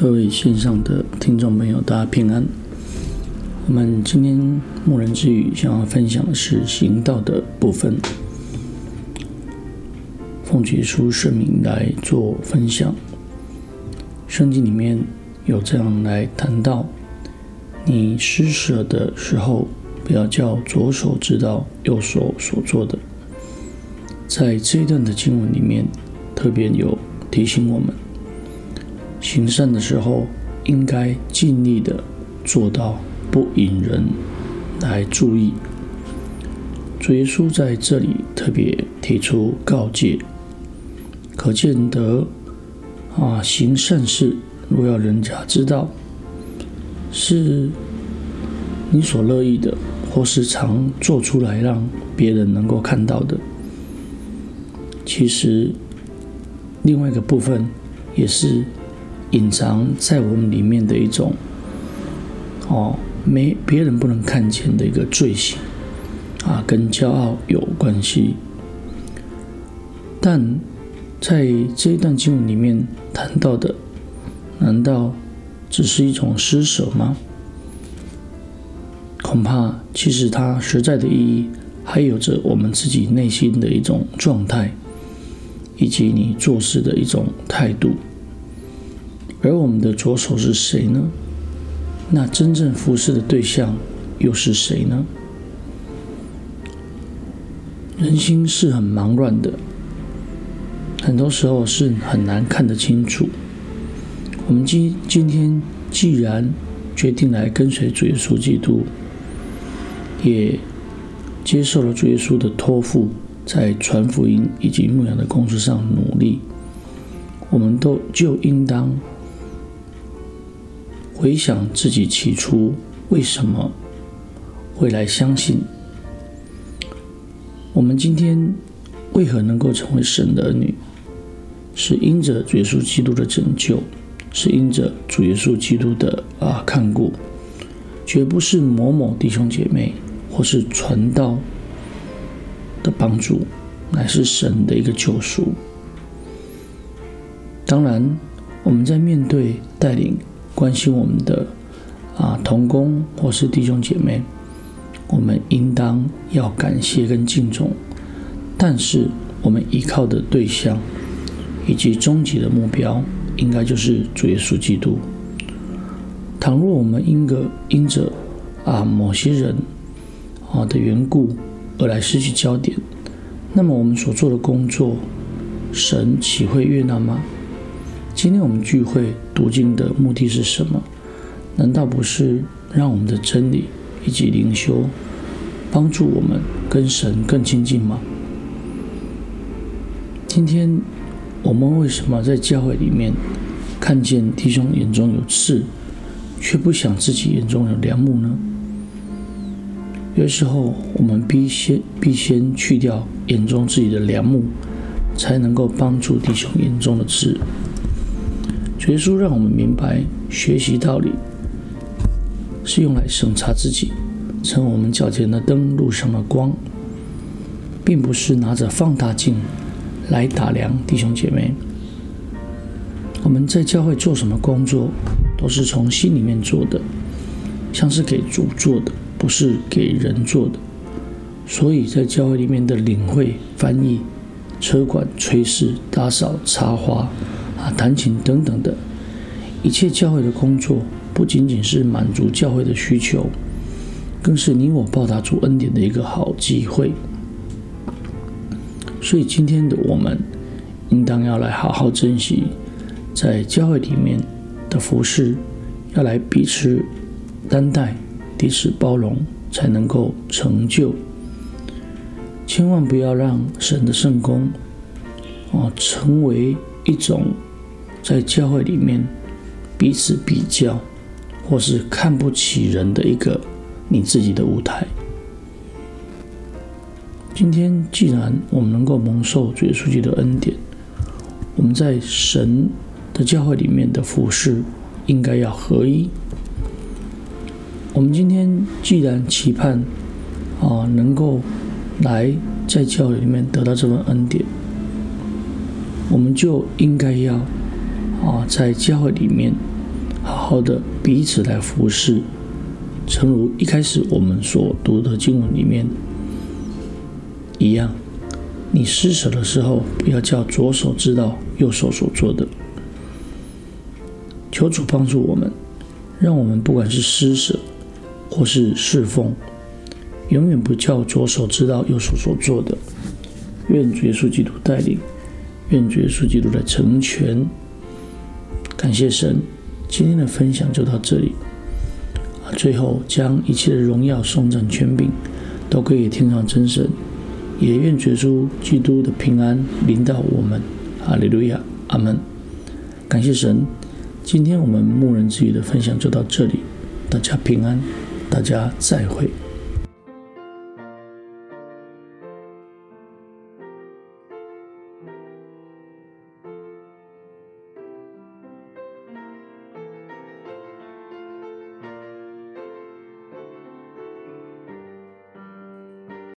各位线上的听众朋友，大家平安。我们今天牧人之语想要分享的是行道的部分，奉耶书圣名来做分享。圣经里面有这样来谈到：你施舍的时候，不要叫左手知道右手所做的。在这一段的经文里面，特别有提醒我们。行善的时候，应该尽力的做到不引人来注意。主耶稣在这里特别提出告诫，可见得啊，行善事若要人家知道，是你所乐意的，或是常做出来让别人能够看到的。其实另外一个部分也是。隐藏在我们里面的一种，哦，没别人不能看见的一个罪行，啊，跟骄傲有关系。但在这一段经文里面谈到的，难道只是一种施舍吗？恐怕其实它实在的意义，还有着我们自己内心的一种状态，以及你做事的一种态度。而我们的左手是谁呢？那真正服侍的对象又是谁呢？人心是很忙乱的，很多时候是很难看得清楚。我们今今天既然决定来跟随主耶稣基督，也接受了主耶稣的托付，在传福音以及牧养的工作上努力，我们都就应当。回想自己起初为什么会来相信，我们今天为何能够成为神的儿女，是因着主耶稣基督的拯救，是因着主耶稣基督的啊看顾，绝不是某某弟兄姐妹或是传道的帮助，乃是神的一个救赎。当然，我们在面对带领。关心我们的啊同工或是弟兄姐妹，我们应当要感谢跟敬重。但是我们依靠的对象以及终极的目标，应该就是主耶稣基督。倘若我们因个因着啊某些人啊的缘故而来失去焦点，那么我们所做的工作，神岂会悦纳吗？今天我们聚会读经的目的是什么？难道不是让我们的真理以及灵修帮助我们跟神更亲近吗？今天我们为什么在教会里面看见弟兄眼中有刺，却不想自己眼中有梁木呢？有时候我们必先必先去掉眼中自己的梁木，才能够帮助弟兄眼中的刺。耶稣让我们明白，学习道理是用来审查自己，成我们脚前的灯，路上的光，并不是拿着放大镜来打量弟兄姐妹。我们在教会做什么工作，都是从心里面做的，像是给主做的，不是给人做的。所以在教会里面的领会、翻译、车管、炊事、打扫、插花。啊，弹琴等等的一切教会的工作，不仅仅是满足教会的需求，更是你我报答主恩典的一个好机会。所以今天的我们，应当要来好好珍惜在教会里面的服饰，要来彼此担待、彼此包容，才能够成就。千万不要让神的圣工哦成为一种。在教会里面彼此比较，或是看不起人的一个你自己的舞台。今天既然我们能够蒙受主耶稣基督的恩典，我们在神的教会里面的服饰应该要合一。我们今天既然期盼啊能够来在教会里面得到这份恩典，我们就应该要。啊，在教会里面好好的彼此来服侍。诚如一开始我们所读的经文里面一样，你施舍的时候，不要叫左手知道右手所做的。求主帮助我们，让我们不管是施舍或是侍奉，永远不叫左手知道右手所做的。愿主耶稣基督带领，愿主耶稣基督来成全。感谢神，今天的分享就到这里。最后，将一切的荣耀、颂赞、权柄都归给天上真神，也愿耶稣基督的平安临到我们。哈利路亚，阿门。感谢神，今天我们牧人之语的分享就到这里，大家平安，大家再会。